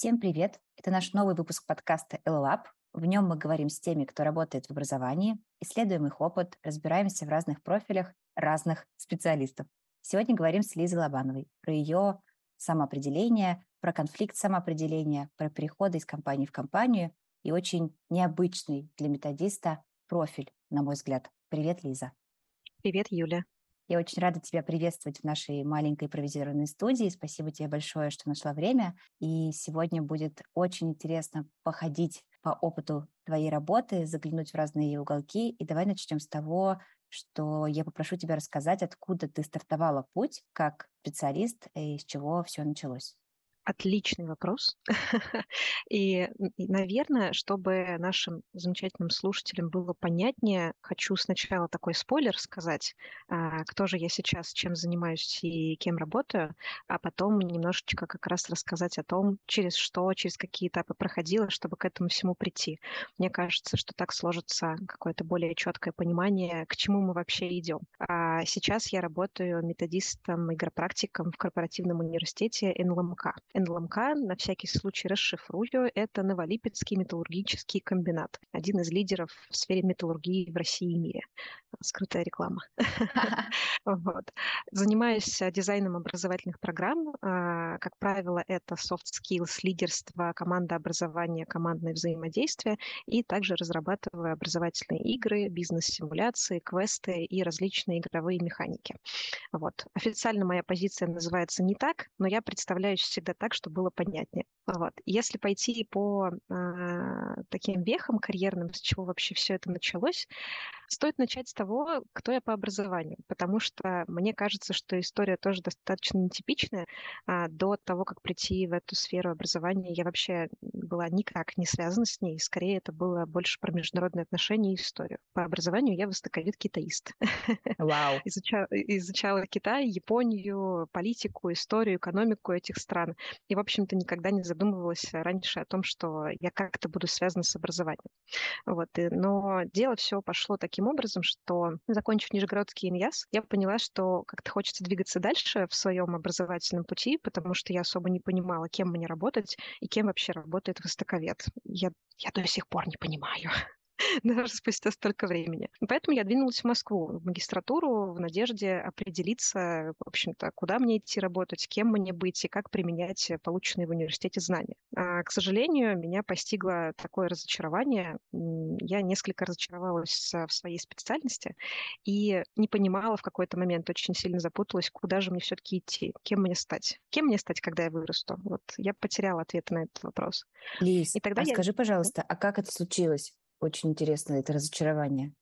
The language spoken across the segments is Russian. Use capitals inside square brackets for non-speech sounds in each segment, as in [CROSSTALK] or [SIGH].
Всем привет! Это наш новый выпуск подкаста LLab. В нем мы говорим с теми, кто работает в образовании, исследуем их опыт, разбираемся в разных профилях разных специалистов. Сегодня говорим с Лизой Лобановой про ее самоопределение, про конфликт самоопределения, про переходы из компании в компанию и очень необычный для методиста профиль, на мой взгляд. Привет, Лиза. Привет, Юля. Я очень рада тебя приветствовать в нашей маленькой импровизированной студии. Спасибо тебе большое, что нашла время. И сегодня будет очень интересно походить по опыту твоей работы, заглянуть в разные уголки. И давай начнем с того, что я попрошу тебя рассказать, откуда ты стартовала путь как специалист и с чего все началось. Отличный вопрос. [LAUGHS] и, наверное, чтобы нашим замечательным слушателям было понятнее, хочу сначала такой спойлер сказать, а, кто же я сейчас, чем занимаюсь и кем работаю, а потом немножечко как раз рассказать о том, через что, через какие этапы проходила, чтобы к этому всему прийти. Мне кажется, что так сложится какое-то более четкое понимание, к чему мы вообще идем. А сейчас я работаю методистом, игропрактиком в корпоративном университете НЛМК. НЛМК, на всякий случай расшифрую, это Новолипецкий металлургический комбинат. Один из лидеров в сфере металлургии в России и мире. Скрытая реклама. [LAUGHS] [LAUGHS] вот. Занимаюсь дизайном образовательных программ. А, как правило, это soft skills, лидерство, команда образования, командное взаимодействие. И также разрабатываю образовательные игры, бизнес-симуляции, квесты и различные игровые механики. Вот. Официально моя позиция называется не так, но я представляюсь всегда так, чтобы было понятнее. Вот. Если пойти по э, таким вехам карьерным, с чего вообще все это началось, стоит начать с того, кто я по образованию, потому что мне кажется, что история тоже достаточно нетипичная. А, до того, как прийти в эту сферу образования, я вообще была никак не связана с ней. Скорее, это было больше про международные отношения и историю. По образованию я востоковед китаист. [LAUGHS] Вау. изучала, изучала Китай, Японию, политику, историю, экономику этих стран. И, в общем-то, никогда не задумывалась раньше о том, что я как-то буду связана с образованием. Вот. И, но дело все пошло таким образом, что, закончив Нижегородский ИНЯС, я поняла, что как-то хочется двигаться дальше в своем образовательном пути, потому что я особо не понимала, кем мне работать и кем вообще работает востоковед. Я, я до сих пор не понимаю. [LAUGHS] даже спустя столько времени. Поэтому я двинулась в Москву, в магистратуру, в надежде определиться, в общем-то, куда мне идти работать, кем мне быть и как применять полученные в университете знания. А, к сожалению, меня постигло такое разочарование. Я несколько разочаровалась в своей специальности и не понимала в какой-то момент, очень сильно запуталась, куда же мне все-таки идти, кем мне стать. Кем мне стать, когда я вырасту? Вот я потеряла ответ на этот вопрос. Лиз, и тогда а я... скажи, пожалуйста, а как это случилось? Очень интересно это разочарование.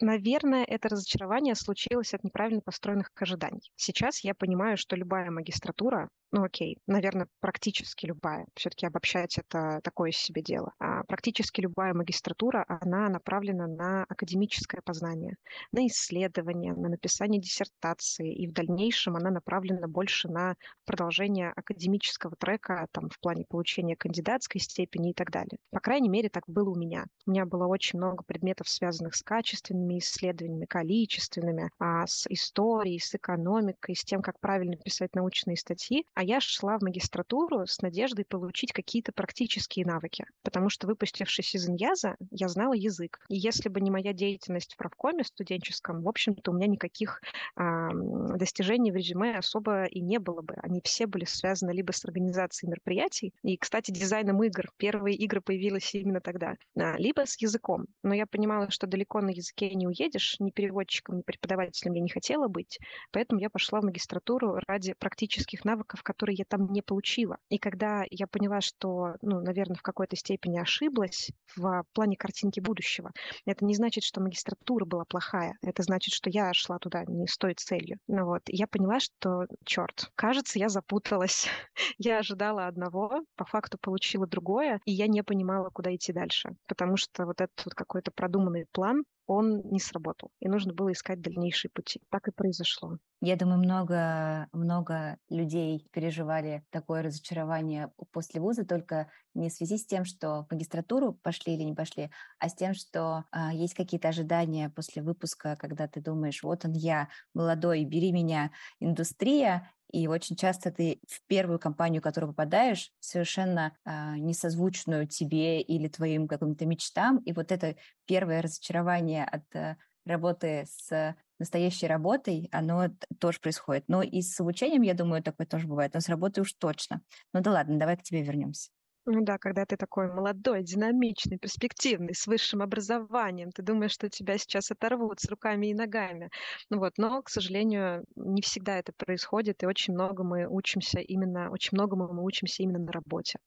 Наверное, это разочарование случилось от неправильно построенных ожиданий. Сейчас я понимаю, что любая магистратура, ну окей, наверное, практически любая, все-таки обобщать это такое себе дело. А практически любая магистратура, она направлена на академическое познание, на исследование, на написание диссертации, и в дальнейшем она направлена больше на продолжение академического трека там, в плане получения кандидатской степени и так далее. По крайней мере, так было у меня. У меня было очень много предметов, связанных с качественными исследованиями, количественными, а, с историей, с экономикой, с тем, как правильно писать научные статьи. А я шла в магистратуру с надеждой получить какие-то практические навыки, потому что, выпустившись из Иньяза, я знала язык. И если бы не моя деятельность в правкоме студенческом, в общем-то, у меня никаких э, достижений в резюме особо и не было бы. Они все были связаны либо с организацией мероприятий, и, кстати, дизайном игр. Первые игры появились именно тогда, а, либо с языком. Но я понимала, что далеко на языке не уедешь, ни переводчиком, ни преподавателем я не хотела быть, поэтому я пошла в магистратуру ради практических навыков, которые я там не получила. И когда я поняла, что, ну, наверное, в какой-то степени ошиблась в плане картинки будущего, это не значит, что магистратура была плохая. Это значит, что я шла туда не с той целью. Ну вот, я поняла, что, черт, кажется, я запуталась. [LAUGHS] я ожидала одного, по факту получила другое, и я не понимала, куда идти дальше. Потому что вот этот вот какой-то продуманный план, он не сработал, и нужно было искать дальнейшие пути. Так и произошло. Я думаю, много, много людей переживали такое разочарование после вуза, только не в связи с тем, что в магистратуру пошли или не пошли, а с тем, что а, есть какие-то ожидания после выпуска, когда ты думаешь, вот он я, молодой, бери меня, индустрия, и очень часто ты в первую компанию, в которую попадаешь, совершенно э, несозвучную тебе или твоим каким-то мечтам, и вот это первое разочарование от э, работы с настоящей работой, оно тоже происходит. Но и с обучением, я думаю, такое тоже бывает, но с работой уж точно. Ну да ладно, давай к тебе вернемся. Ну да, когда ты такой молодой, динамичный, перспективный, с высшим образованием, ты думаешь, что тебя сейчас оторвут с руками и ногами. Ну вот, но, к сожалению, не всегда это происходит, и очень много мы учимся именно, очень многому мы учимся именно на работе.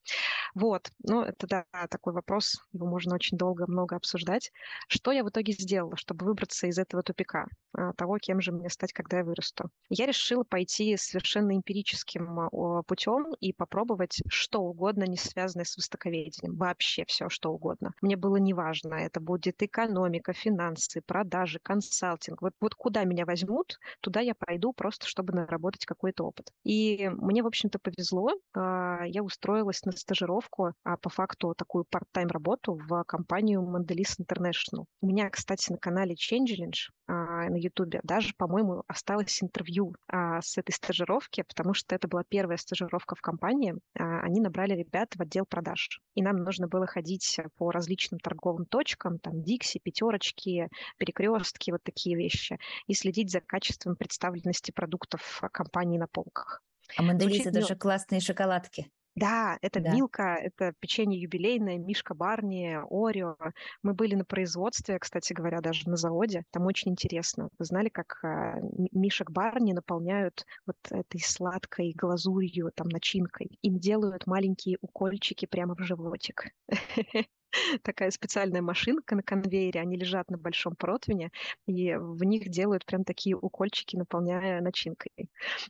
Вот, ну это да, такой вопрос, его можно очень долго, много обсуждать. Что я в итоге сделала, чтобы выбраться из этого тупика, а, того, кем же мне стать, когда я вырасту? Я решила пойти совершенно эмпирическим а, путем и попробовать что угодно, не связанное связанное с востоковедением. Вообще все, что угодно. Мне было неважно, это будет экономика, финансы, продажи, консалтинг. Вот, вот куда меня возьмут, туда я пойду просто, чтобы наработать какой-то опыт. И мне, в общем-то, повезло. А, я устроилась на стажировку, а по факту такую part-time работу в компанию Mondelez International. У меня, кстати, на канале Changelinge а, на YouTube даже, по-моему, осталось интервью а, с этой стажировки, потому что это была первая стажировка в компании. Они набрали ребят в отдел отдел продаж. И нам нужно было ходить по различным торговым точкам, там Дикси, пятерочки, перекрестки, вот такие вещи, и следить за качеством представленности продуктов компании на полках. А Монделиз это же классные шоколадки. Да, это да. Милка, это печенье юбилейное, Мишка Барни, Орео. Мы были на производстве, кстати говоря, даже на заводе. Там очень интересно. Вы знали, как а, Мишек Барни наполняют вот этой сладкой глазурью, там, начинкой. Им делают маленькие укольчики прямо в животик. [LAUGHS] [LAUGHS] такая специальная машинка на конвейере, они лежат на большом противне, и в них делают прям такие укольчики, наполняя начинкой.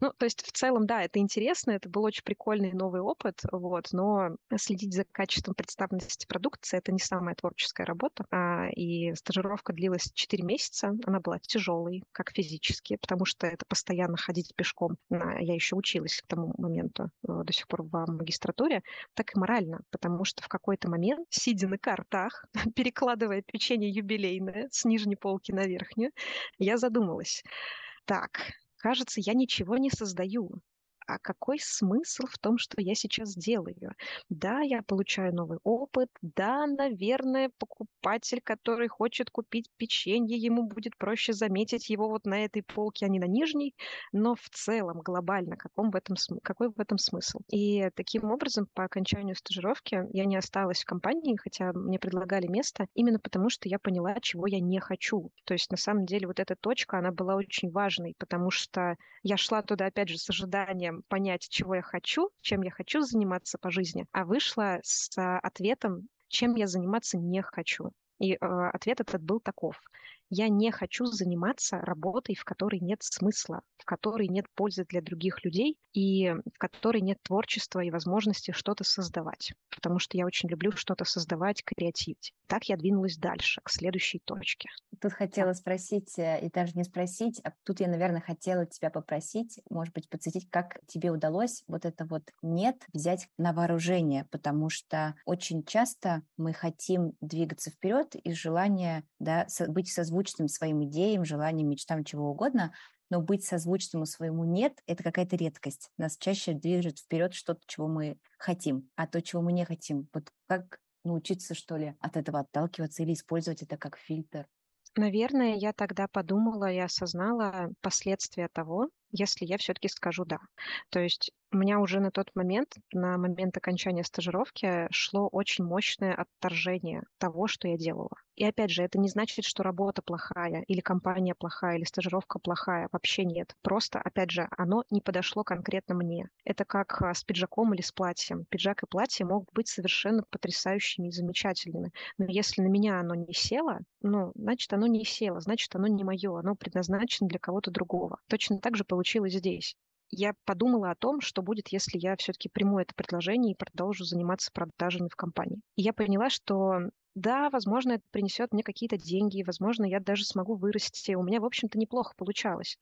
Ну, то есть в целом, да, это интересно, это был очень прикольный новый опыт, вот, но следить за качеством представленности продукции — это не самая творческая работа, а, и стажировка длилась 4 месяца, она была тяжелой, как физически, потому что это постоянно ходить пешком. Я еще училась к тому моменту э, до сих пор в магистратуре, так и морально, потому что в какой-то момент, сидя на картах, [LAUGHS] перекладывая печенье юбилейное с нижней полки на верхнюю, я задумалась. Так, кажется, я ничего не создаю а какой смысл в том, что я сейчас делаю? Да, я получаю новый опыт, да, наверное, покупатель, который хочет купить печенье, ему будет проще заметить его вот на этой полке, а не на нижней, но в целом, глобально, каком в этом, какой в этом смысл? И таким образом, по окончанию стажировки я не осталась в компании, хотя мне предлагали место, именно потому что я поняла, чего я не хочу. То есть, на самом деле, вот эта точка, она была очень важной, потому что я шла туда, опять же, с ожиданием понять, чего я хочу, чем я хочу заниматься по жизни, а вышла с а, ответом, чем я заниматься не хочу. И э, ответ этот был таков я не хочу заниматься работой, в которой нет смысла, в которой нет пользы для других людей и в которой нет творчества и возможности что-то создавать. Потому что я очень люблю что-то создавать, креативить. Так я двинулась дальше, к следующей точке. Тут хотела спросить, э, и даже не спросить, а тут я, наверное, хотела тебя попросить, может быть, подсветить, как тебе удалось вот это вот «нет» взять на вооружение, потому что очень часто мы хотим двигаться вперед из желания да, быть созвучным созвучным своим идеям, желаниям, мечтам, чего угодно, но быть созвучным своему «нет» — это какая-то редкость. Нас чаще движет вперед что-то, чего мы хотим, а то, чего мы не хотим. Вот как научиться, что ли, от этого отталкиваться или использовать это как фильтр? Наверное, я тогда подумала и осознала последствия того, если я все-таки скажу «да». То есть у меня уже на тот момент, на момент окончания стажировки, шло очень мощное отторжение того, что я делала. И опять же, это не значит, что работа плохая, или компания плохая, или стажировка плохая. Вообще нет. Просто, опять же, оно не подошло конкретно мне. Это как а, с пиджаком или с платьем. Пиджак и платье могут быть совершенно потрясающими и замечательными. Но если на меня оно не село, ну, значит, оно не село, значит, оно не мое, оно предназначено для кого-то другого. Точно так же получилось здесь я подумала о том, что будет, если я все-таки приму это предложение и продолжу заниматься продажами в компании. И я поняла, что да, возможно, это принесет мне какие-то деньги, возможно, я даже смогу вырасти. У меня, в общем-то, неплохо получалось.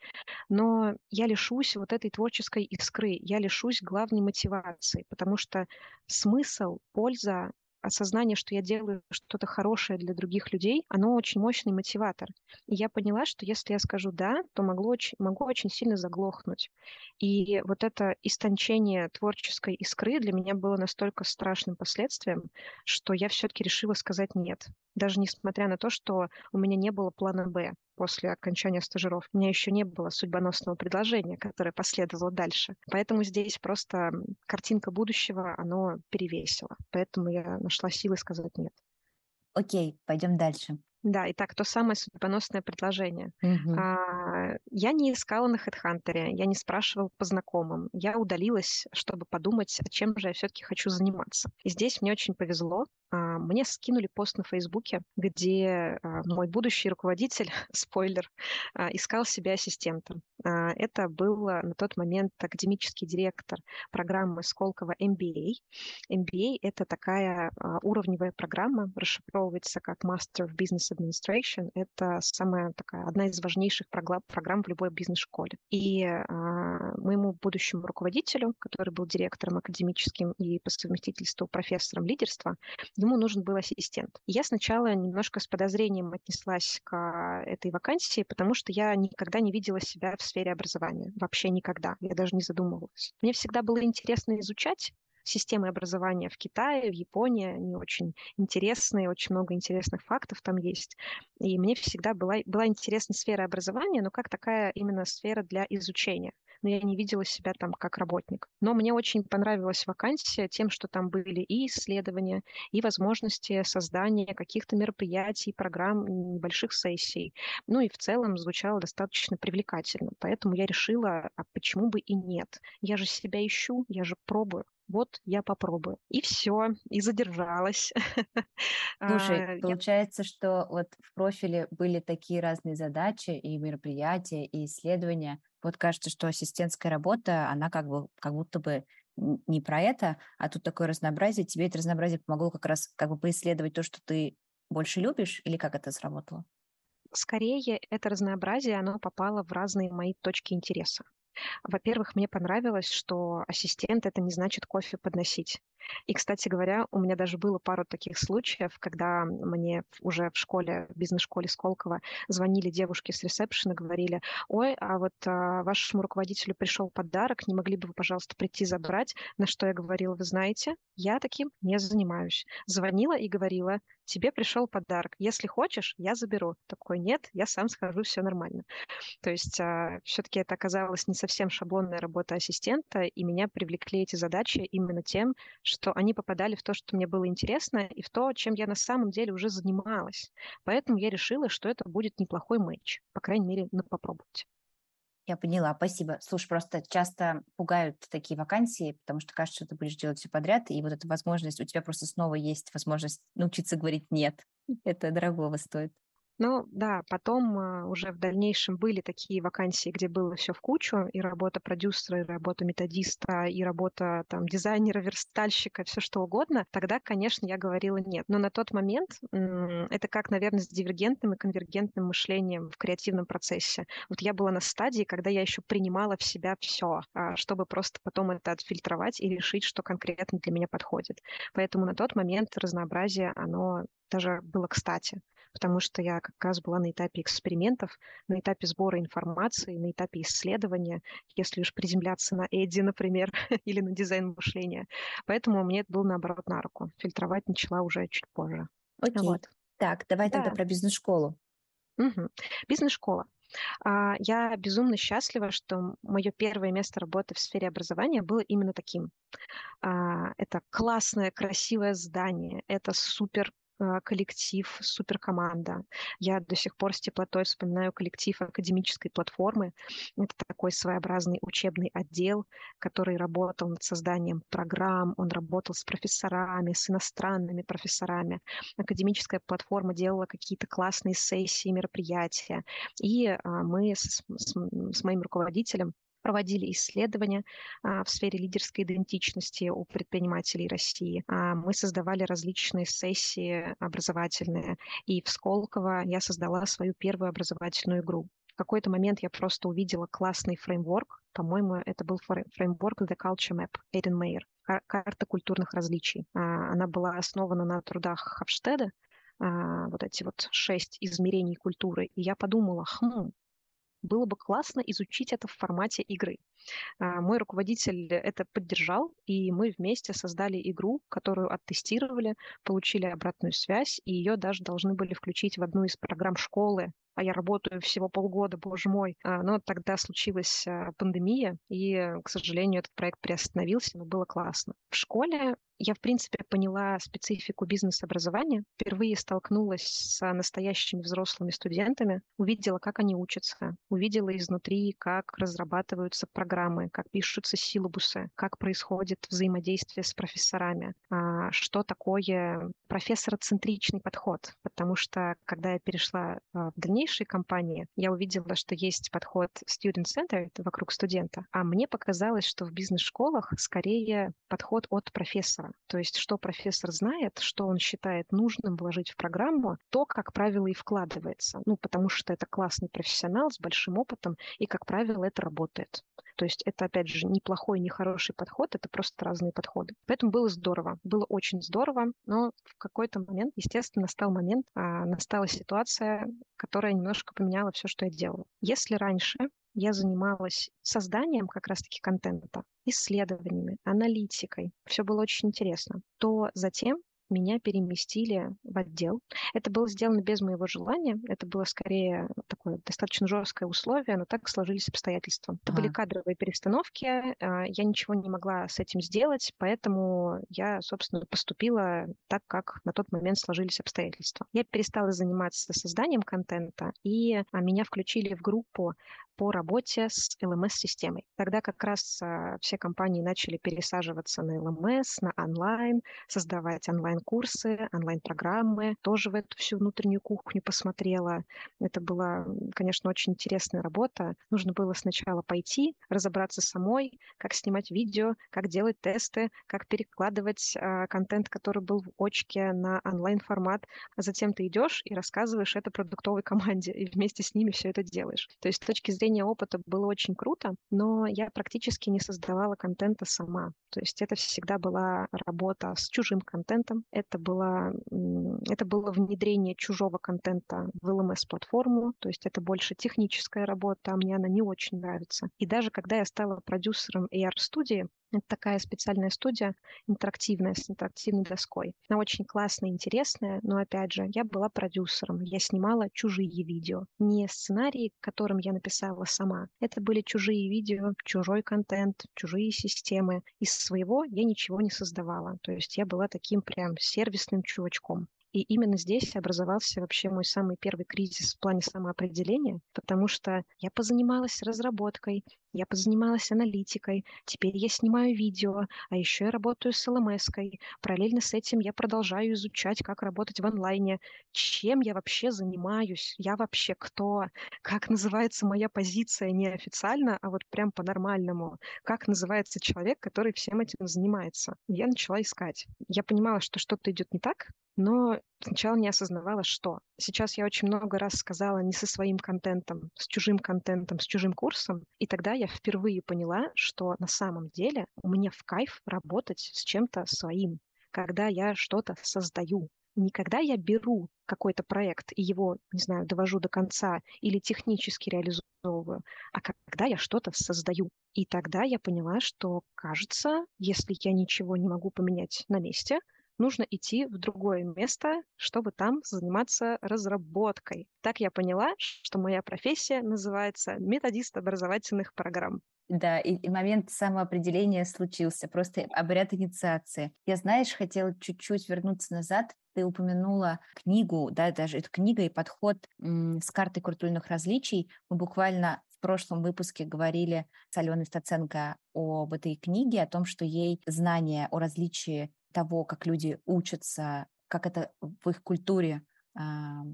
Но я лишусь вот этой творческой искры, я лишусь главной мотивации, потому что смысл, польза осознание, что я делаю что-то хорошее для других людей, оно очень мощный мотиватор. И я поняла, что если я скажу «да», то могло очень, могу очень сильно заглохнуть. И вот это истончение творческой искры для меня было настолько страшным последствием, что я все-таки решила сказать «нет». Даже несмотря на то, что у меня не было плана «Б» после окончания стажировки. У меня еще не было судьбоносного предложения, которое последовало дальше. Поэтому здесь просто картинка будущего, оно перевесило. Поэтому я нашла силы сказать нет. Окей, пойдем дальше. Да, итак, то самое судьбоносное предложение. Мгм. А, я не искала на HeadHunter, я не спрашивала по знакомым. Я удалилась, чтобы подумать, чем же я все-таки хочу заниматься. И здесь мне очень повезло. А, Мне скинули пост на Фейсбуке, где а, мой будущий руководитель, [LAUGHS] спойлер, а, искал себе ассистента. А, Это был а, на тот момент академический директор программы Сколково MBA. MBA — это такая а, уровневая программа, расшифровывается как Master of Business Administration. Это самая такая, одна из важнейших программ в любой бизнес-школе. И а, моему будущему руководителю, который был директором академическим и по совместительству профессором лидерства, ему нужен был ассистент. Я сначала немножко с подозрением отнеслась к этой вакансии, потому что я никогда не видела себя в сфере образования. Вообще никогда. Я даже не задумывалась. Мне всегда было интересно изучать системы образования в Китае, в Японии. Они очень интересные, очень много интересных фактов там есть. И мне всегда была, была интересна сфера образования, но как такая именно сфера для изучения. Но я не видела себя там как работник. Но мне очень понравилась вакансия тем, что там были и исследования, и возможности создания каких-то мероприятий, программ, небольших сессий. Ну и в целом звучало достаточно привлекательно. Поэтому я решила, а почему бы и нет? Я же себя ищу, я же пробую вот я попробую. И все, и задержалась. [LAUGHS] Слушай, А, получается, что вот в профиле были такие разные задачи и мероприятия, и исследования. Вот кажется, что ассистентская работа, она как бы как будто бы не про это, а тут такое разнообразие. Тебе это разнообразие помогло как раз как бы поисследовать то, что ты больше любишь, или как это сработало? Скорее, это разнообразие, оно попало в разные мои точки интереса. Во-первых, мне понравилось, что ассистент это не значит кофе подносить. И, кстати говоря, у меня даже было пару таких случаев, когда мне уже в школе, в бизнес-школе Сколково звонили девушки с ресепшена, говорили, ой, а вот а, вашему руководителю пришел подарок, не могли бы вы, пожалуйста, прийти забрать? На что я говорила, вы знаете, я таким не занимаюсь. Звонила и говорила, тебе пришел подарок, если хочешь, я заберу. Такой, нет, я сам схожу, все нормально. То есть все-таки это оказалось не совсем шаблонная работа ассистента, и меня привлекли эти задачи именно тем, что они попадали в то, что мне было интересно, и в то, чем я на самом деле уже занималась. Поэтому я решила, что это будет неплохой матч. По крайней мере, ну, попробовать. Я поняла, спасибо. Слушай, просто часто пугают такие вакансии, потому что кажется, что ты будешь делать все подряд, и вот эта возможность, у тебя просто снова есть возможность научиться говорить «нет». Это дорогого стоит. Ну да, потом а, уже в дальнейшем были такие вакансии, где было все в кучу, и работа продюсера, и работа методиста, и работа там дизайнера, верстальщика, все что угодно. Тогда, конечно, я говорила нет. Но на тот момент это как, наверное, с дивергентным и конвергентным мышлением в креативном процессе. Вот я была на стадии, когда я еще принимала в себя все, чтобы просто потом это отфильтровать и решить, что конкретно для меня подходит. Поэтому на тот момент разнообразие, оно даже было кстати потому что я как раз была на этапе экспериментов, на этапе сбора информации, на этапе исследования, если уж приземляться на Эдди, например, [LAUGHS] или на дизайн мышления. Поэтому мне это было, наоборот, на руку. Фильтровать начала уже чуть позже. Окей. Вот. Так, давай Да. тогда про бизнес-школу. Мгм. Бизнес-школа. А, Я безумно счастлива, что мое первое место работы в сфере образования было именно таким. А, Это классное, красивое здание, это супер коллектив, супер команда. Я до сих пор с теплотой вспоминаю коллектив академической платформы. Это такой своеобразный учебный отдел, который работал над созданием программ, он работал с профессорами, с иностранными профессорами. Академическая платформа делала какие-то классные сессии, мероприятия. И а, мы с, с- с моим руководителем проводили исследования а, в сфере лидерской идентичности у предпринимателей России. А, Мы создавали различные сессии образовательные. И в Сколково я создала свою первую образовательную игру. В какой-то момент я просто увидела классный фреймворк. По-моему, это был фрей- фреймворк The Culture Map Эйден Мейер. карта культурных различий. А, она была основана на трудах Хавштеда, вот эти вот шесть измерений культуры. И я подумала, хм, было бы классно изучить это в формате игры. А, мой руководитель это поддержал, и мы вместе создали игру, которую оттестировали, получили обратную связь, и ее даже должны были включить в одну из программ школы а я работаю всего полгода, боже мой. А, но тогда случилась пандемия, и, к сожалению, этот проект приостановился, но было классно. В школе я, в принципе, поняла специфику бизнес-образования, впервые столкнулась с настоящими взрослыми студентами, увидела, как они учатся, увидела изнутри, как разрабатываются программы, как пишутся силабусы, как происходит взаимодействие с профессорами, а, что такое профессороцентричный подход. Потому что, когда я перешла а, в дальнейшие компании, я увидела, что есть подход student-centered вокруг студента, а мне показалось, что в бизнес-школах скорее подход от профессора профессора. То есть, что профессор знает, что он считает нужным вложить в программу, то, как правило, и вкладывается. Ну, потому что это классный профессионал с большим опытом, и, как правило, это работает. То есть это, опять же, не плохой, не хороший подход, это просто разные подходы. Поэтому было здорово, было очень здорово, но в какой-то момент, естественно, настал момент, а, настала ситуация, которая немножко поменяла все, что я делала. Если раньше я занималась созданием как раз-таки контента, исследованиями, аналитикой. Все было очень интересно. То затем меня переместили в отдел. Это было сделано без моего желания. Это было скорее такое достаточно жесткое условие, но так сложились обстоятельства. Это ага. были кадровые перестановки. А, я ничего не могла с этим сделать, поэтому я, собственно, поступила так, как на тот момент сложились обстоятельства. Я перестала заниматься созданием контента, и а, меня включили в группу по работе с LMS-системой. Тогда как раз а, все компании начали пересаживаться на LMS, на онлайн, создавать онлайн-курсы, онлайн-программы. Тоже в эту всю внутреннюю кухню посмотрела. Это была, конечно, очень интересная работа. Нужно было сначала пойти, разобраться самой, как снимать видео, как делать тесты, как перекладывать а, контент, который был в очке на онлайн-формат. А затем ты идешь и рассказываешь это продуктовой команде, и вместе с ними все это делаешь. То есть с точки зрения обретение опыта было очень круто, но я практически не создавала контента сама. То есть это всегда была работа с чужим контентом, это было, это было внедрение чужого контента в LMS-платформу, то есть это больше техническая работа, а мне она не очень нравится. И даже когда я стала продюсером AR-студии, это такая специальная студия, интерактивная, с интерактивной доской. Она очень классная, интересная, но, опять же, я была продюсером, я снимала чужие видео. Не сценарии, которым я написала сама. Это были чужие видео, чужой контент, чужие системы. Из своего я ничего не создавала. То есть я была таким прям сервисным чувачком. И именно здесь образовался вообще мой самый первый кризис в плане самоопределения, потому что я позанималась разработкой, я позанималась аналитикой, теперь я снимаю видео, а еще я работаю с лмс -кой. Параллельно с этим я продолжаю изучать, как работать в онлайне. Чем я вообще занимаюсь? Я вообще кто? Как называется моя позиция неофициально, а вот прям по-нормальному? Как называется человек, который всем этим занимается? Я начала искать. Я понимала, что что-то идет не так, но сначала не осознавала, что. Сейчас я очень много раз сказала не со своим контентом, с чужим контентом, с чужим курсом, и тогда я впервые поняла, что на самом деле мне в кайф работать с чем-то своим, когда я что-то создаю. Не когда я беру какой-то проект и его, не знаю, довожу до конца или технически реализовываю, а когда я что-то создаю. И тогда я поняла, что, кажется, если я ничего не могу поменять на месте, нужно идти в другое место, чтобы там заниматься разработкой. Так я поняла, что моя профессия называется методист образовательных программ. Да, и, и момент самоопределения случился, просто обряд инициации. Я, знаешь, хотела чуть-чуть вернуться назад. Ты упомянула книгу, да, даже эту книгу и подход м, с картой культурных различий. Мы буквально в прошлом выпуске говорили с Аленой Стаценко об этой книге, о том, что ей знание о различии того, как люди учатся, как это в их культуре э,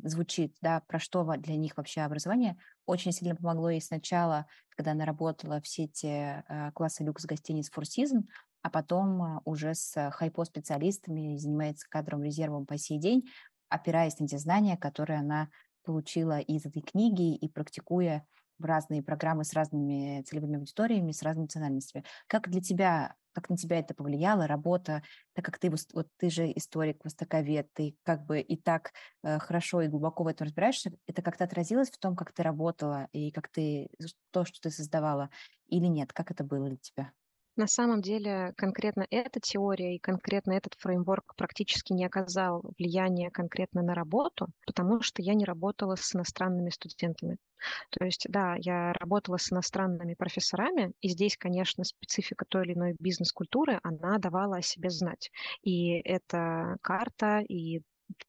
звучит, да, про что для них вообще образование, очень сильно помогло ей сначала, когда она работала в сети э, класса люкс гостиниц Four Seasons, а потом э, уже с хайпо-специалистами занимается кадровым резервом по сей день, опираясь на те знания, которые она получила из этой книги и практикуя в разные программы с разными целевыми аудиториями, с разными национальностями. Как для тебя как на тебя это повлияло, работа, так как ты вот ты же историк, востоковед, ты как бы и так э, хорошо и глубоко в этом разбираешься, это как-то отразилось в том, как ты работала и как ты то, что ты создавала, или нет? Как это было для тебя? На самом деле конкретно эта теория и конкретно этот фреймворк практически не оказал влияния конкретно на работу, потому что я не работала с иностранными студентами. То есть, да, я работала с иностранными профессорами, и здесь, конечно, специфика той или иной бизнес-культуры, она давала о себе знать. И эта карта, и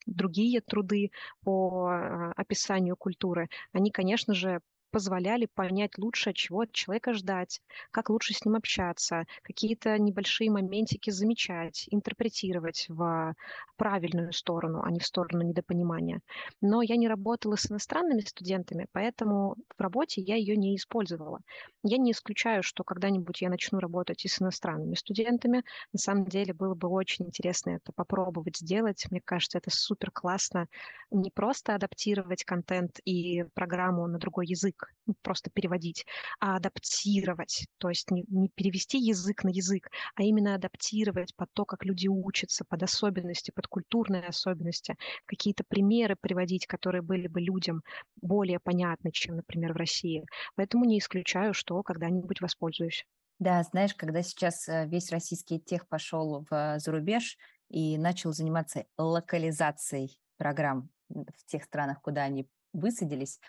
другие труды по а, описанию культуры, они, конечно же, позволяли понять лучше, чего от человека ждать, как лучше с ним общаться, какие-то небольшие моментики замечать, интерпретировать в правильную сторону, а не в сторону недопонимания. Но я не работала с иностранными студентами, поэтому в работе я ее не использовала. Я не исключаю, что когда-нибудь я начну работать и с иностранными студентами. На самом деле было бы очень интересно это попробовать сделать. Мне кажется, это супер классно. Не просто адаптировать контент и программу на другой язык, ну, просто переводить, а адаптировать, то есть не, не перевести язык на язык, а именно адаптировать под то, как люди учатся, под особенности, под культурные особенности, какие-то примеры приводить, которые были бы людям более понятны, чем, например, в России. Поэтому не исключаю, что когда-нибудь воспользуюсь. Да, знаешь, когда сейчас э, весь российский тех пошел в зарубеж и начал заниматься локализацией программ в тех странах, куда они высадились,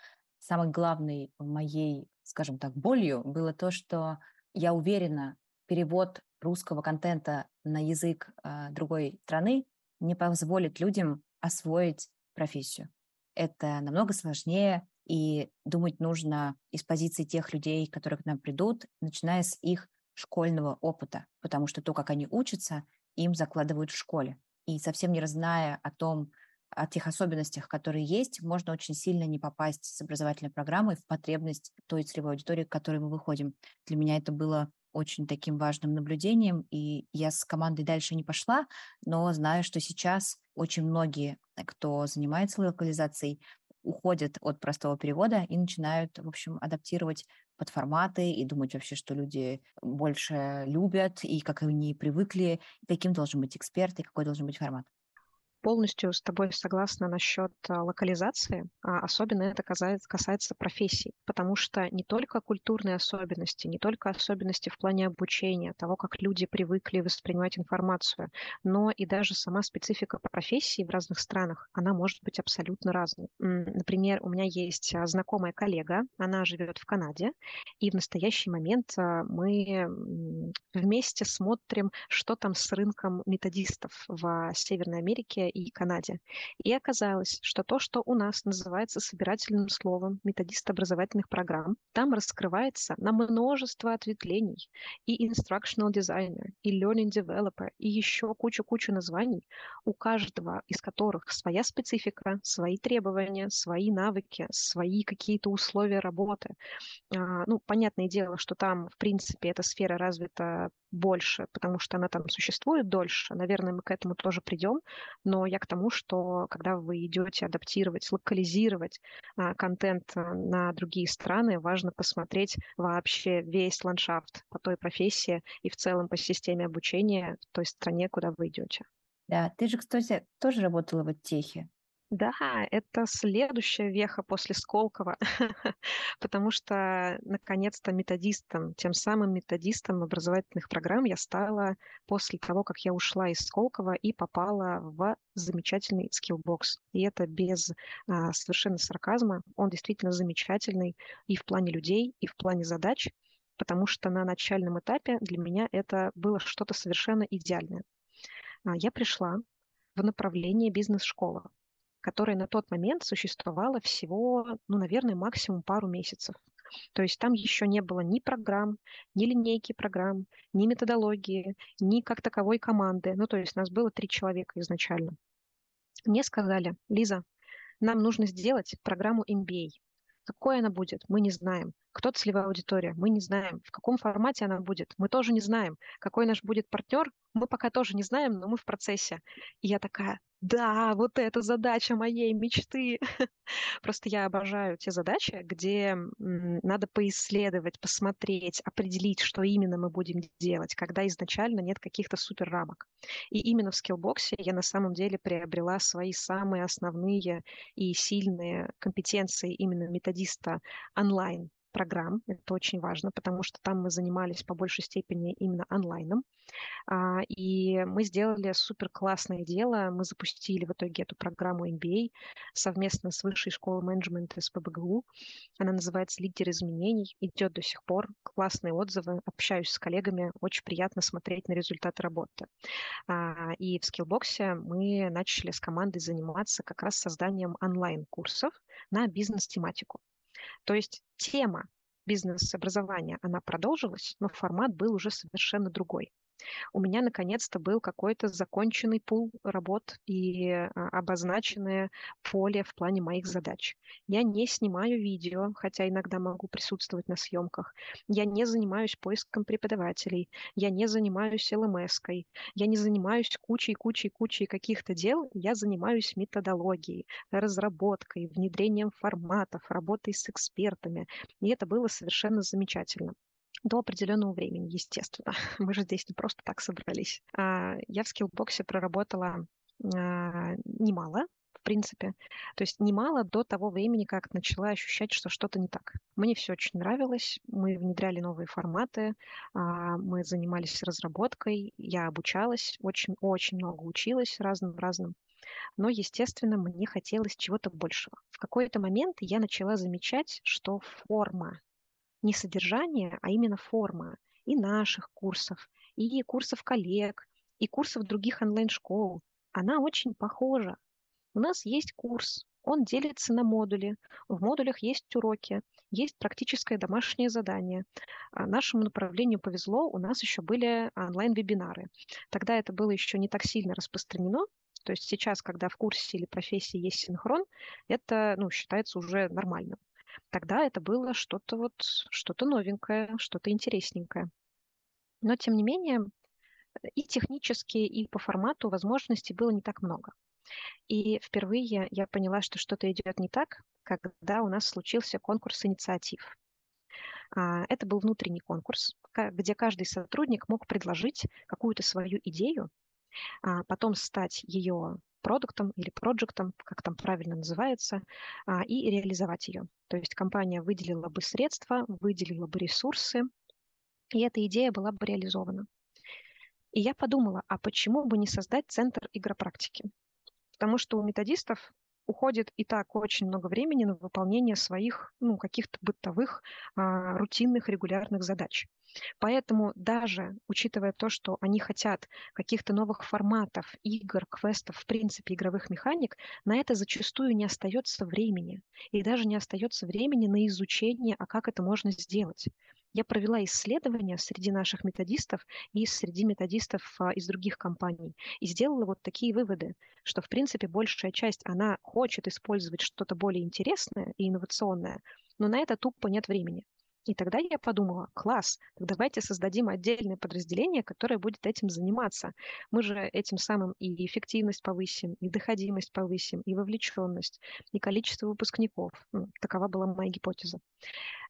самой главной моей, скажем так, болью было то, что я уверена, перевод русского контента на язык э, другой страны не позволит людям освоить профессию. Это намного сложнее, и думать нужно из позиции тех людей, которые к нам придут, начиная с их школьного опыта, потому что то, как они учатся, им закладывают в школе. И совсем не зная о том, о тех особенностях, которые есть, можно очень сильно не попасть с образовательной программой в потребность той целевой аудитории, к которой мы выходим. Для меня это было очень таким важным наблюдением, и я с командой дальше не пошла, но знаю, что сейчас очень многие, кто занимается локализацией, уходят от простого перевода и начинают, в общем, адаптировать под форматы и думать вообще, что люди больше любят и как они привыкли, каким должен быть эксперт и какой должен быть формат полностью с тобой согласна насчет а, локализации, а особенно это касается, касается профессий, потому что не только культурные особенности, не только особенности в плане обучения, того, как люди привыкли воспринимать информацию, но и даже сама специфика профессии в разных странах, она может быть абсолютно разной. Например, у меня есть а, знакомая коллега, она живет в Канаде, и в настоящий момент мы вместе смотрим, что там с рынком методистов в Северной Америке и Канаде. И оказалось, что то, что у нас называется собирательным словом методист образовательных программ, там раскрывается на множество ответвлений. И instructional designer, и learning developer, и еще кучу-кучу названий, у каждого из которых своя специфика, свои требования, свои навыки, свои какие-то условия работы. А, ну, понятное дело, что там, в принципе, эта сфера развита больше, потому что она там существует дольше. Наверное, мы к этому тоже придем, но я к тому, что когда вы идете адаптировать, локализировать а, контент а, на другие страны, важно посмотреть вообще весь ландшафт по той профессии и в целом по системе обучения в той стране, куда вы идете. Да, ты же, кстати, тоже работала в техе. Да, это следующая веха после Сколково, [LAUGHS] потому что, наконец-то, методистом, тем самым методистом образовательных программ я стала после того, как я ушла из Сколково и попала в замечательный скиллбокс. И это без а, совершенно сарказма. Он действительно замечательный и в плане людей, и в плане задач, потому что на начальном этапе для меня это было что-то совершенно идеальное. А, я пришла в направление бизнес-школа которая на тот момент существовала всего, ну, наверное, максимум пару месяцев. То есть там еще не было ни программ, ни линейки программ, ни методологии, ни как таковой команды. Ну, то есть нас было три человека изначально. Мне сказали, Лиза, нам нужно сделать программу MBA. Какой она будет, мы не знаем. Кто целевая аудитория, мы не знаем. В каком формате она будет, мы тоже не знаем. Какой наш будет партнер, мы пока тоже не знаем, но мы в процессе. И я такая, да, вот эта задача моей мечты. [LAUGHS] Просто я обожаю те задачи, где надо поисследовать, посмотреть, определить, что именно мы будем делать, когда изначально нет каких-то супер рамок. И именно в скиллбоксе я на самом деле приобрела свои самые основные и сильные компетенции именно методиста онлайн программ. Это очень важно, потому что там мы занимались по большей степени именно онлайном. А, и мы сделали супер классное дело. Мы запустили в итоге эту программу MBA совместно с Высшей школой менеджмента СПБГУ. Она называется «Лидер изменений». Идет до сих пор. Классные отзывы. Общаюсь с коллегами. Очень приятно смотреть на результаты работы. А, и в Skillbox мы начали с командой заниматься как раз созданием онлайн-курсов на бизнес-тематику. То есть тема бизнес-образования, она продолжилась, но формат был уже совершенно другой у меня наконец-то был какой-то законченный пул работ и а, обозначенное поле в плане моих задач. Я не снимаю видео, хотя иногда могу присутствовать на съемках. Я не занимаюсь поиском преподавателей. Я не занимаюсь ЛМС-кой. Я не занимаюсь кучей-кучей-кучей каких-то дел. Я занимаюсь методологией, разработкой, внедрением форматов, работой с экспертами. И это было совершенно замечательно до определенного времени, естественно. [LAUGHS] Мы же здесь не просто так собрались. А, я в скиллбоксе проработала а, немало, в принципе. То есть немало до того времени, как начала ощущать, что что-то не так. Мне все очень нравилось. Мы внедряли новые форматы, а, мы занимались разработкой, я обучалась, очень-очень много училась разным-разным. Но, естественно, мне хотелось чего-то большего. В какой-то момент я начала замечать, что форма не содержание, а именно форма и наших курсов, и курсов коллег, и курсов других онлайн-школ. Она очень похожа. У нас есть курс, он делится на модули. В модулях есть уроки, есть практическое домашнее задание. А нашему направлению повезло, у нас еще были онлайн-вебинары. Тогда это было еще не так сильно распространено, то есть сейчас, когда в курсе или профессии есть синхрон, это ну, считается уже нормальным. Тогда это было что-то вот, что-то новенькое, что-то интересненькое. Но, тем не менее, и технически, и по формату возможностей было не так много. И впервые я поняла, что что-то идет не так, когда у нас случился конкурс инициатив. А, это был внутренний конкурс, где каждый сотрудник мог предложить какую-то свою идею, потом стать ее продуктом или проектом, как там правильно называется, а, и реализовать ее. То есть компания выделила бы средства, выделила бы ресурсы, и эта идея была бы реализована. И я подумала, а почему бы не создать центр игропрактики? Потому что у методистов уходит и так очень много времени на выполнение своих ну, каких-то бытовых, а, рутинных, регулярных задач. Поэтому даже учитывая то, что они хотят каких-то новых форматов, игр, квестов, в принципе, игровых механик, на это зачастую не остается времени. И даже не остается времени на изучение, а как это можно сделать. Я провела исследования среди наших методистов и среди методистов а, из других компаний и сделала вот такие выводы, что, в принципе, большая часть, она хочет использовать что-то более интересное и инновационное, но на это тупо нет времени. И тогда я подумала, класс, так давайте создадим отдельное подразделение, которое будет этим заниматься. Мы же этим самым и эффективность повысим, и доходимость повысим, и вовлеченность, и количество выпускников. Ну, такова была моя гипотеза.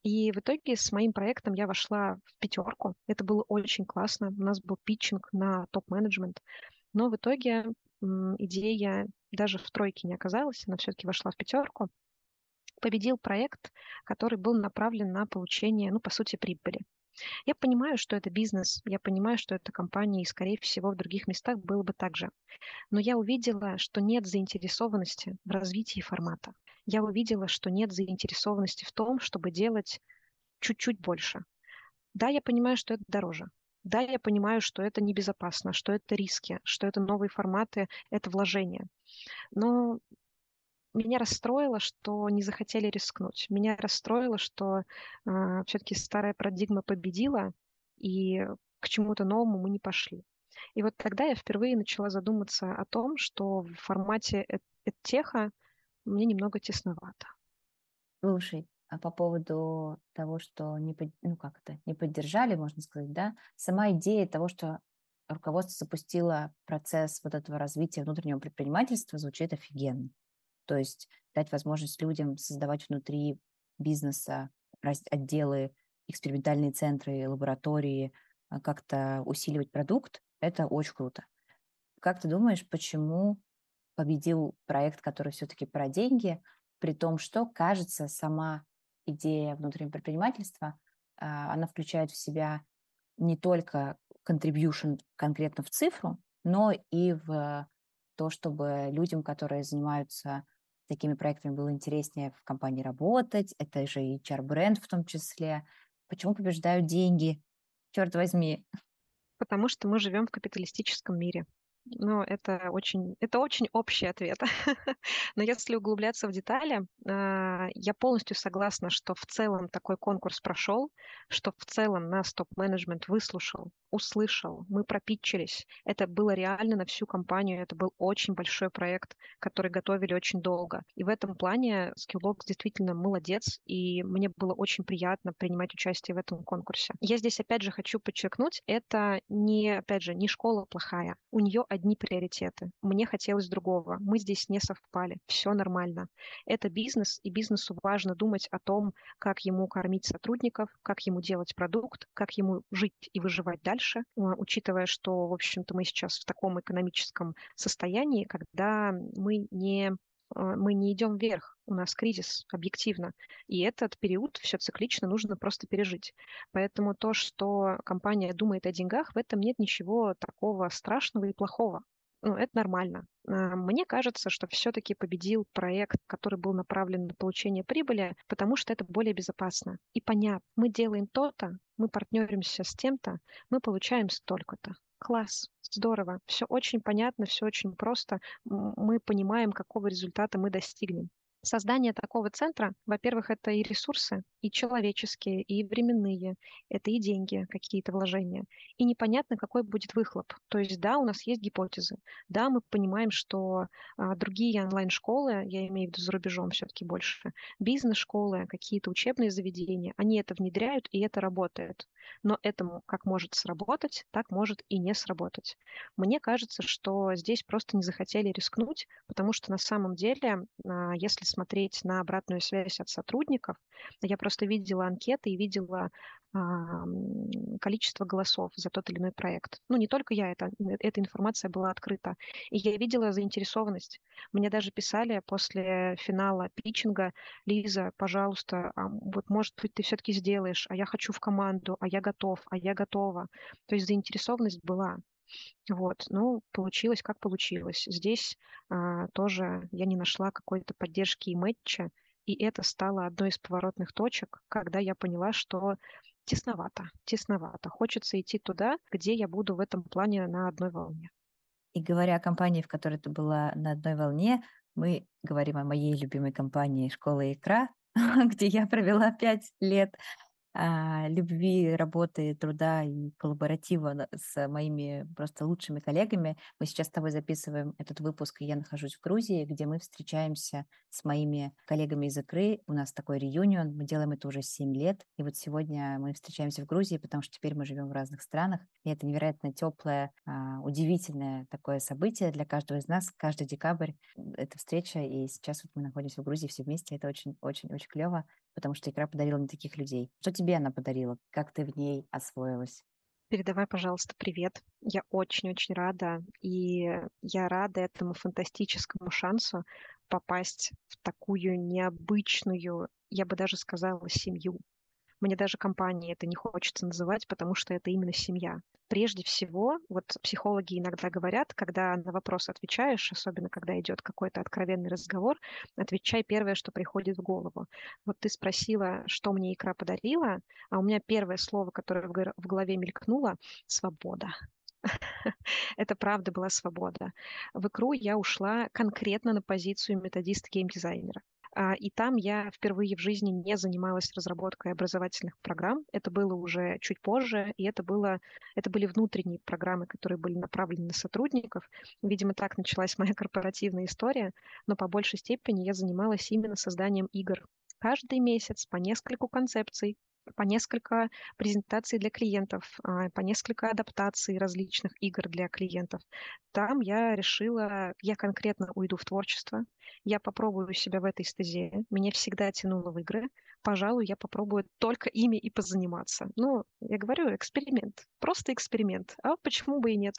И в итоге с моим проектом я вошла в пятерку. Это было очень классно. У нас был питчинг на топ-менеджмент. Но в итоге идея даже в тройке не оказалась, она все-таки вошла в пятерку победил проект, который был направлен на получение, ну, по сути, прибыли. Я понимаю, что это бизнес, я понимаю, что это компания, и, скорее всего, в других местах было бы так же. Но я увидела, что нет заинтересованности в развитии формата. Я увидела, что нет заинтересованности в том, чтобы делать чуть-чуть больше. Да, я понимаю, что это дороже. Да, я понимаю, что это небезопасно, что это риски, что это новые форматы, это вложения. Но меня расстроило, что не захотели рискнуть. Меня расстроило, что э, а, все-таки старая парадигма победила, и к чему-то новому мы не пошли. И вот тогда я впервые начала задуматься о том, что в формате теха мне немного тесновато. Слушай, а по поводу того, что не, ну как это, не поддержали, можно сказать, да, сама идея того, что руководство запустило процесс вот этого развития внутреннего предпринимательства, звучит офигенно. То есть дать возможность людям создавать внутри бизнеса отделы, экспериментальные центры, лаборатории, а, как-то усиливать продукт, это очень круто. Как ты думаешь, почему победил проект, который все-таки про деньги, при том, что, кажется, сама идея внутреннего предпринимательства, а, она включает в себя не только contribution конкретно в цифру, но и в то, чтобы людям, которые занимаются такими проектами, было интереснее в компании работать. Это же HR-бренд в том числе. Почему побеждают деньги? Черт возьми. Потому что мы живем в капиталистическом мире. Ну, это очень, это очень общий ответ. [LAUGHS] Но если углубляться в детали, а, я полностью согласна, что в целом такой конкурс прошел, что в целом нас топ-менеджмент выслушал, услышал, мы пропитчились. Это было реально на всю компанию, это был очень большой проект, который готовили очень долго. И в этом плане Skillbox действительно молодец, и мне было очень приятно принимать участие в этом конкурсе. Я здесь опять же хочу подчеркнуть, это не, опять же, не школа плохая. У нее одни приоритеты. Мне хотелось другого. Мы здесь не совпали. Все нормально. Это бизнес, и бизнесу важно думать о том, как ему кормить сотрудников, как ему делать продукт, как ему жить и выживать дальше, а, учитывая, что, в общем-то, мы сейчас в таком экономическом состоянии, когда мы не мы не идем вверх, у нас кризис объективно. И этот период все циклично нужно просто пережить. Поэтому то, что компания думает о деньгах, в этом нет ничего такого страшного и плохого. Ну, это нормально. А, мне кажется, что все-таки победил проект, который был направлен на получение прибыли, потому что это более безопасно. И понятно, мы делаем то-то, мы партнеримся с тем-то, мы получаем столько-то. Класс, здорово, все очень понятно, все очень просто. Мы понимаем, какого результата мы достигнем. Создание такого центра, во-первых, это и ресурсы, и человеческие, и временные, это и деньги, какие-то вложения. И непонятно, какой будет выхлоп. То есть, да, у нас есть гипотезы. Да, мы понимаем, что а, другие онлайн-школы, я имею в виду за рубежом все-таки больше, бизнес-школы, какие-то учебные заведения, они это внедряют, и это работает. Но этому как может сработать, так может и не сработать. Мне кажется, что здесь просто не захотели рискнуть, потому что на самом деле, а, если смотреть на обратную связь от сотрудников, я просто видела анкеты и видела а, количество голосов за тот или иной проект. Ну, не только я, это, эта информация была открыта. И я видела заинтересованность. Мне даже писали после финала питчинга, Лиза, пожалуйста, а, вот, может быть, ты все-таки сделаешь, а я хочу в команду, а я готов, а я готова. То есть заинтересованность была. Вот, ну, получилось, как получилось. Здесь а, тоже я не нашла какой-то поддержки и мэтча, и это стало одной из поворотных точек, когда я поняла, что тесновато, тесновато. Хочется идти туда, где я буду в этом плане на одной волне. И говоря о компании, в которой ты была на одной волне, мы говорим о моей любимой компании «Школа икра», [LAUGHS] где я провела пять лет любви, работы, труда и коллаборатива с моими просто лучшими коллегами. Мы сейчас с тобой записываем этот выпуск, и я нахожусь в Грузии, где мы встречаемся с моими коллегами из икры. У нас такой реюнион, мы делаем это уже 7 лет. И вот сегодня мы встречаемся в Грузии, потому что теперь мы живем в разных странах. И это невероятно теплое, а, удивительное такое событие для каждого из нас. Каждый декабрь эта встреча, и сейчас вот мы находимся в Грузии все вместе. Это очень-очень-очень клево потому что игра подарила мне таких людей. Что тебе она подарила? Как ты в ней освоилась? Передавай, пожалуйста, привет. Я очень-очень рада, и я рада этому фантастическому шансу попасть в такую необычную, я бы даже сказала, семью. Мне даже компании это не хочется называть, потому что это именно семья. Прежде всего, вот психологи иногда говорят, когда на вопрос отвечаешь, особенно когда идет какой-то откровенный разговор, отвечай первое, что приходит в голову. Вот ты спросила, что мне икра подарила, а у меня первое слово, которое в голове мелькнуло — свобода. [LAUGHS] Это правда была свобода. В икру я ушла конкретно на позицию методист геймдизайнера. А, и там я впервые в жизни не занималась разработкой образовательных программ. Это было уже чуть позже, и это, было, это были внутренние программы, которые были направлены на сотрудников. Видимо, так началась [LAUGHS] моя корпоративная история, но по большей степени я занималась именно созданием игр. Каждый месяц по нескольку концепций, по несколько презентаций для клиентов, а, по несколько адаптаций различных игр для клиентов. Там я решила, я конкретно уйду в творчество, я попробую себя в этой стезе. Меня всегда тянуло в игры. Пожалуй, я попробую только ими и позаниматься. Ну, я говорю, эксперимент. Просто эксперимент. А почему бы и нет?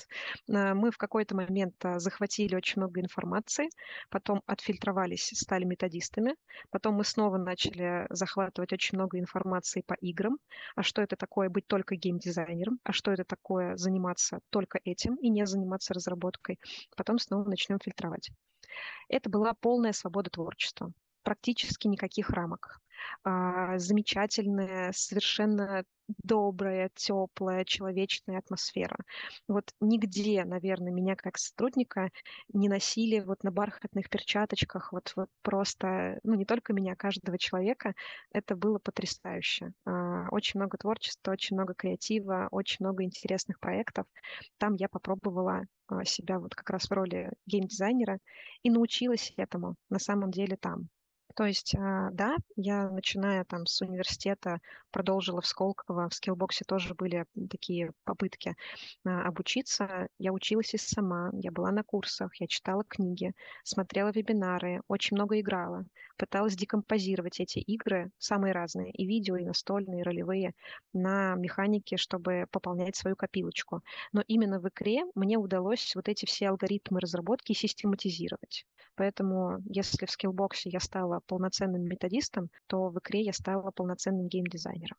А, мы в какой-то момент а, захватили очень много информации, потом отфильтровались, стали методистами, потом мы снова начали захватывать очень много информации по играм. А что это такое быть только геймдизайнером? А что это такое заниматься только этим и не заниматься разработкой? Потом снова начнем фильтровать. Это была полная свобода творчества, практически никаких рамок. А, замечательная, совершенно добрая, теплая, человечная атмосфера. Вот нигде, наверное, меня как сотрудника не носили вот на бархатных перчаточках, вот, вот просто, ну не только меня, а каждого человека. Это было потрясающе. А, очень много творчества, очень много креатива, очень много интересных проектов. Там я попробовала себя вот как раз в роли геймдизайнера и научилась этому на самом деле там. То есть, а, да, я, начиная там с университета, продолжила в Сколково, в скиллбоксе тоже были такие попытки а, обучиться. Я училась и сама, я была на курсах, я читала книги, смотрела вебинары, очень много играла, пыталась декомпозировать эти игры, самые разные, и видео, и настольные, и ролевые, на механике, чтобы пополнять свою копилочку. Но именно в игре мне удалось вот эти все алгоритмы разработки систематизировать. Поэтому, если в скиллбоксе я стала полноценным методистом, то в игре я стала полноценным геймдизайнером.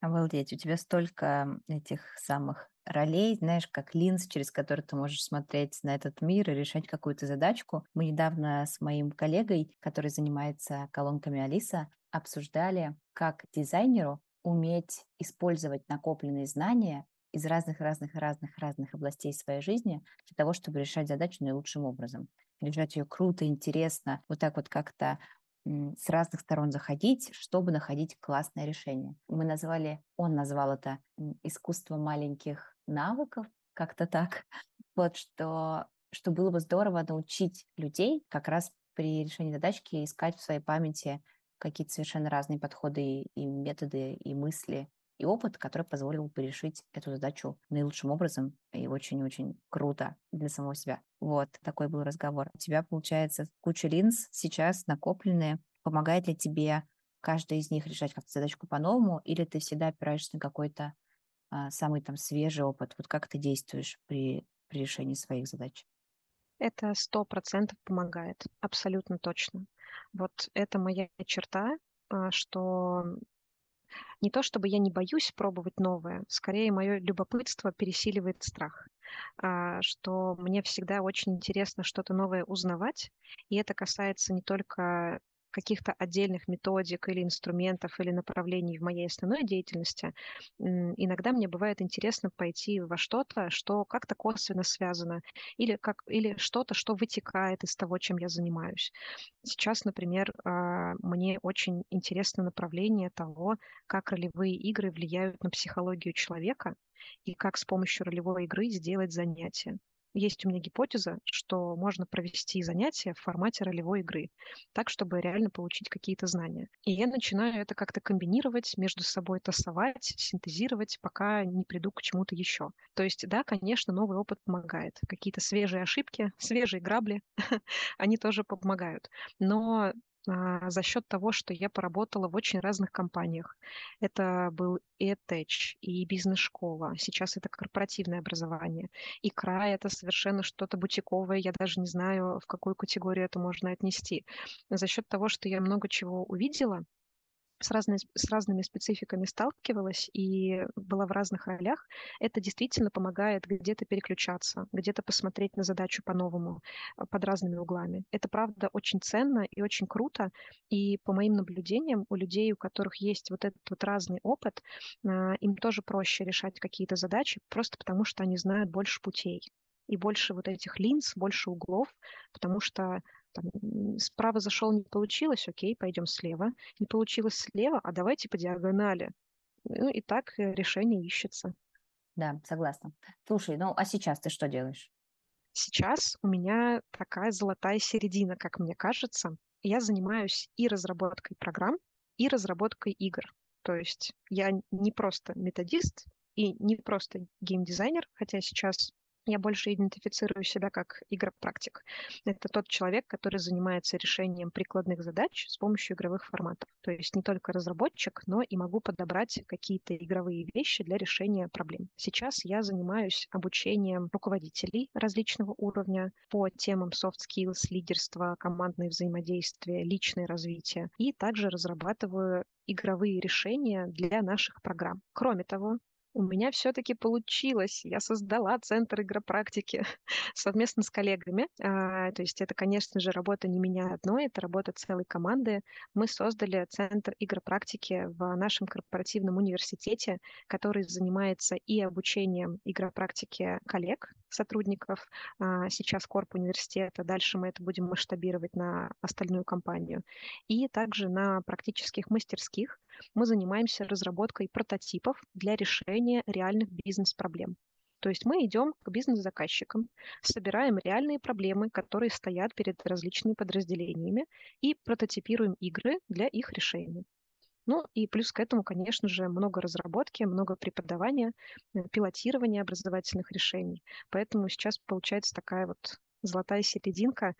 Обалдеть, у тебя столько этих самых ролей, знаешь, как линз, через который ты можешь смотреть на этот мир и решать какую-то задачку. Мы недавно с моим коллегой, который занимается колонками Алиса, обсуждали, как дизайнеру уметь использовать накопленные знания из разных-разных-разных-разных областей своей жизни для того, чтобы решать задачу наилучшим образом. Решать ее круто, интересно, вот так вот как-то с разных сторон заходить, чтобы находить классное решение. Мы назвали, он назвал это искусство маленьких навыков, как-то так. [LAUGHS] Вот что, что было бы здорово научить людей как раз при решении задачки искать в своей памяти какие-то совершенно разные подходы и методы, и мысли, и опыт, который позволил бы решить эту задачу наилучшим образом и очень-очень круто для самого себя. Вот такой был разговор. У тебя, получается, куча линз сейчас накопленные. Помогает ли тебе каждая из них решать как-то задачку по-новому, или ты всегда опираешься на какой-то а, самый там свежий опыт? Вот как ты действуешь при, при решении своих задач? Это сто процентов помогает, абсолютно точно. Вот это моя черта, а, что не то чтобы я не боюсь пробовать новое, скорее мое любопытство пересиливает страх, а, что мне всегда очень интересно что-то новое узнавать, и это касается не только каких-то отдельных методик или инструментов или направлений в моей основной деятельности, иногда мне бывает интересно пойти во что-то, что как-то косвенно связано, или, как, или что-то, что вытекает из того, чем я занимаюсь. Сейчас, например, а, мне очень интересно направление того, как ролевые игры влияют на психологию человека и как с помощью ролевой игры сделать занятия есть у меня гипотеза, что можно провести занятия в формате ролевой игры, так, чтобы реально получить какие-то знания. И я начинаю это как-то комбинировать, между собой тасовать, синтезировать, пока не приду к чему-то еще. То есть, да, конечно, новый опыт помогает. Какие-то свежие ошибки, свежие грабли, [LAUGHS] они тоже помогают. Но за счет того, что я поработала в очень разных компаниях. Это был и EdTech, и бизнес-школа. Сейчас это корпоративное образование. И край — это совершенно что-то бутиковое. Я даже не знаю, в какую категорию это можно отнести. За счет того, что я много чего увидела, с, разной, с разными спецификами сталкивалась и была в разных ролях, это действительно помогает где-то переключаться, где-то посмотреть на задачу по-новому, а, под разными углами. Это, правда, очень ценно и очень круто. И по моим наблюдениям, у людей, у которых есть вот этот вот разный опыт, а, им тоже проще решать какие-то задачи, просто потому что они знают больше путей и больше вот этих линз, больше углов, потому что там, справа зашел, не получилось, окей, пойдем слева. Не получилось слева, а давайте по диагонали. Ну и так э, решение ищется. Да, согласна. Слушай, ну а сейчас ты что делаешь? Сейчас у меня такая золотая середина, как мне кажется. Я занимаюсь и разработкой программ, и разработкой игр. То есть я не просто методист и не просто геймдизайнер, хотя сейчас я больше идентифицирую себя как игропрактик. Это тот человек, который занимается решением прикладных задач с помощью игровых форматов. То есть не только разработчик, но и могу подобрать какие-то игровые вещи для решения проблем. Сейчас я занимаюсь обучением руководителей различного уровня по темам soft skills, лидерство, командное взаимодействие, личное развитие. И также разрабатываю игровые решения для наших программ. Кроме того, у меня все-таки получилось. Я создала центр игропрактики [LAUGHS] совместно с коллегами. А, то есть это, конечно же, работа не меня одной, это работа целой команды. Мы создали центр игропрактики в нашем корпоративном университете, который занимается и обучением игропрактики коллег, сотрудников, а, сейчас корп университета. Дальше мы это будем масштабировать на остальную компанию. И также на практических мастерских мы занимаемся разработкой прототипов для решения реальных бизнес-проблем. То есть мы идем к бизнес-заказчикам, собираем реальные проблемы, которые стоят перед различными подразделениями, и прототипируем игры для их решения. Ну и плюс к этому, конечно же, много разработки, много преподавания, э, пилотирования образовательных решений. Поэтому сейчас получается такая вот золотая серединка.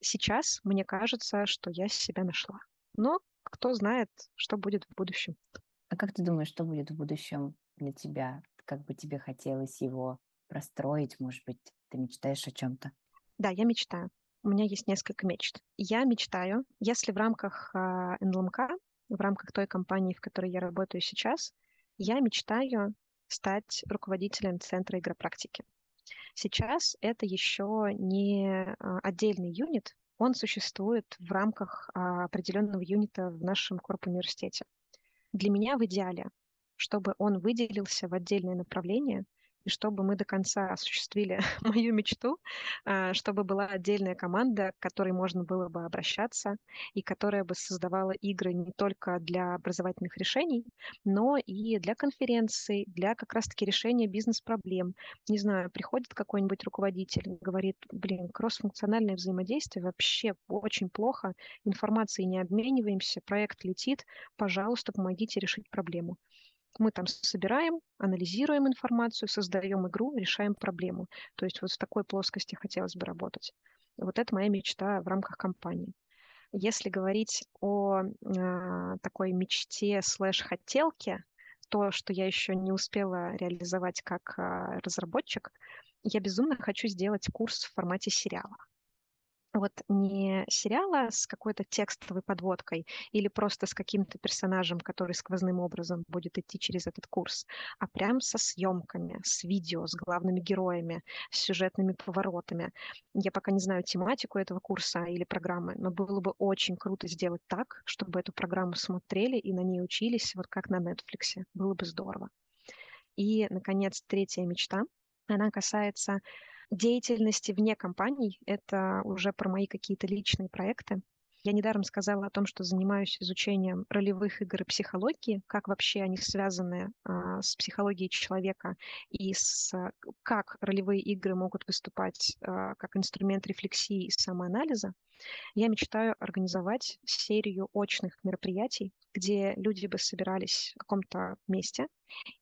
Сейчас мне кажется, что я себя нашла. Но кто знает, что будет в будущем. А как ты думаешь, что будет в будущем для тебя? Как бы тебе хотелось его простроить? Может быть, ты мечтаешь о чем-то? Да, я мечтаю. У меня есть несколько мечт. Я мечтаю, если в рамках э, НЛМК, в рамках той компании, в которой я работаю сейчас, я мечтаю стать руководителем Центра игропрактики. Сейчас это еще не а, отдельный юнит, он существует в рамках а, определенного юнита в нашем корп-университете. Для меня в идеале, чтобы он выделился в отдельное направление, и чтобы мы до конца осуществили [LAUGHS] мою мечту, а, чтобы была отдельная команда, к которой можно было бы обращаться, и которая бы создавала игры не только для образовательных решений, но и для конференций, для как раз-таки решения бизнес-проблем. Не знаю, приходит какой-нибудь руководитель, говорит, блин, кроссфункциональное взаимодействие вообще очень плохо, информации не обмениваемся, проект летит, пожалуйста, помогите решить проблему. Мы там собираем, анализируем информацию, создаем игру, решаем проблему. То есть вот в такой плоскости хотелось бы работать. Вот это моя мечта в рамках компании. Если говорить о э, такой мечте слэш-хотелке, то, что я еще не успела реализовать как э, разработчик, я безумно хочу сделать курс в формате сериала вот не сериала с какой-то текстовой подводкой или просто с каким-то персонажем, который сквозным образом будет идти через этот курс, а прям со съемками, с видео, с главными героями, с сюжетными поворотами. Я пока не знаю тематику этого курса или программы, но было бы очень круто сделать так, чтобы эту программу смотрели и на ней учились, вот как на Netflix. Было бы здорово. И, наконец, третья мечта. Она касается деятельности вне компаний. Это уже про мои какие-то личные проекты. Я недаром сказала о том, что занимаюсь изучением ролевых игр и психологии, как вообще они связаны а, с психологией человека и с как ролевые игры могут выступать а, как инструмент рефлексии и самоанализа. Я мечтаю организовать серию очных мероприятий, где люди бы собирались в каком-то месте,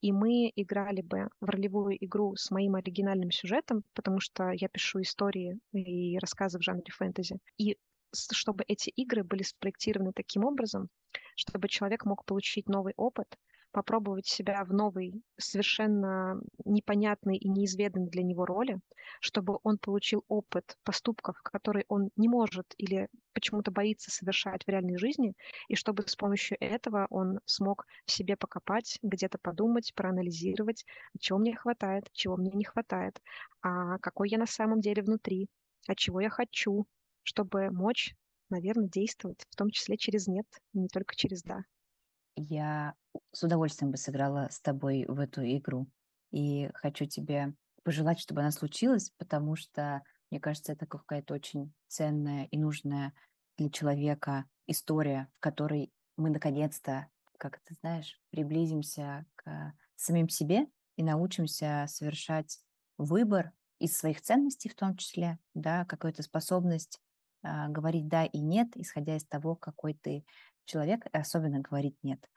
и мы играли бы в ролевую игру с моим оригинальным сюжетом, потому что я пишу истории и рассказы в жанре фэнтези. И чтобы эти игры были спроектированы таким образом, чтобы человек мог получить новый опыт, попробовать себя в новой, совершенно непонятной и неизведанной для него роли, чтобы он получил опыт поступков, которые он не может или почему-то боится совершать в реальной жизни, и чтобы с помощью этого он смог в себе покопать, где-то подумать, проанализировать, чего мне хватает, чего мне не хватает, а какой я на самом деле внутри, а чего я хочу, чтобы мочь, наверное, действовать, в том числе через «нет», не только через «да». Я с удовольствием бы сыграла с тобой в эту игру. И хочу тебе пожелать, чтобы она случилась, потому что, мне кажется, это какая-то очень ценная и нужная для человека история, в которой мы наконец-то, как ты знаешь, приблизимся к самим себе и научимся совершать выбор из своих ценностей в том числе, да, какую-то способность а, говорить да и нет, исходя из того, какой ты человек, особенно говорить нет.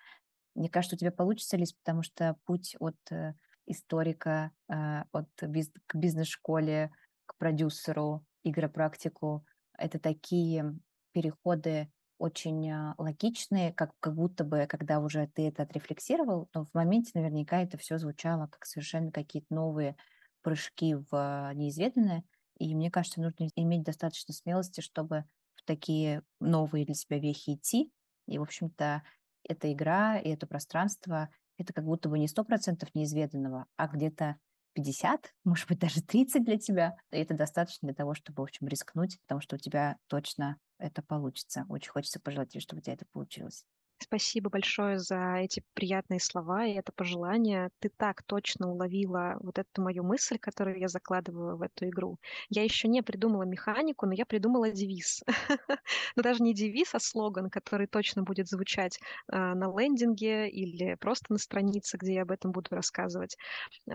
Мне кажется, у тебя получится, Лиз, потому что путь от э, историка, э, от биз- к бизнес-школе, к продюсеру, игропрактику, это такие переходы очень а, логичные, как, как будто бы, когда уже ты это отрефлексировал, но в моменте наверняка это все звучало как совершенно какие-то новые прыжки в неизведанное. И мне кажется, нужно иметь достаточно смелости, чтобы в такие новые для себя вехи идти. И, в общем-то, эта игра и это пространство, это как будто бы не сто процентов неизведанного, а где-то 50, [LAUGHS] может быть, даже 30 для тебя. И это достаточно для того, чтобы, в общем, рискнуть, потому что у тебя точно это получится. Очень хочется пожелать тебе, чтобы у тебя это получилось. Спасибо большое за эти приятные слова и это пожелание. Ты так точно уловила вот эту мою мысль, которую я закладываю в эту игру. Я еще не придумала механику, но я придумала девиз. [LAUGHS] Но даже не девиз, а слоган, который точно будет звучать а, на лендинге или просто на странице, где я об этом буду рассказывать.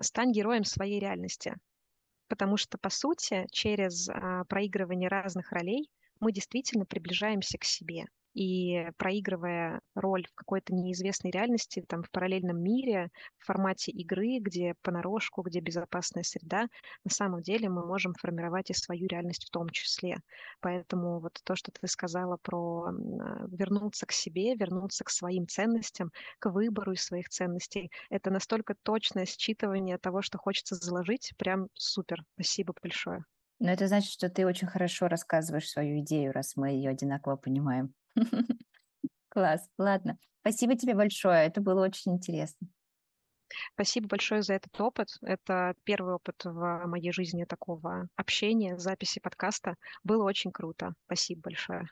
Стань героем своей реальности. Потому что, по сути, через а, проигрывание разных ролей мы действительно приближаемся к себе и проигрывая роль в какой-то неизвестной реальности, там, в параллельном мире, в формате игры, где понарошку, где безопасная среда, на самом деле мы можем формировать и свою реальность в том числе. Поэтому вот то, что ты сказала про а, вернуться к себе, вернуться к своим ценностям, к выбору из своих ценностей, это настолько точное считывание того, что хочется заложить, прям супер. Спасибо большое. Но это значит, что ты очень хорошо рассказываешь свою идею, раз мы ее одинаково понимаем. [LAUGHS] Класс, ладно. Спасибо тебе большое, это было очень интересно. Спасибо большое за этот опыт. Это первый опыт в моей жизни такого общения, записи подкаста. Было очень круто. Спасибо большое.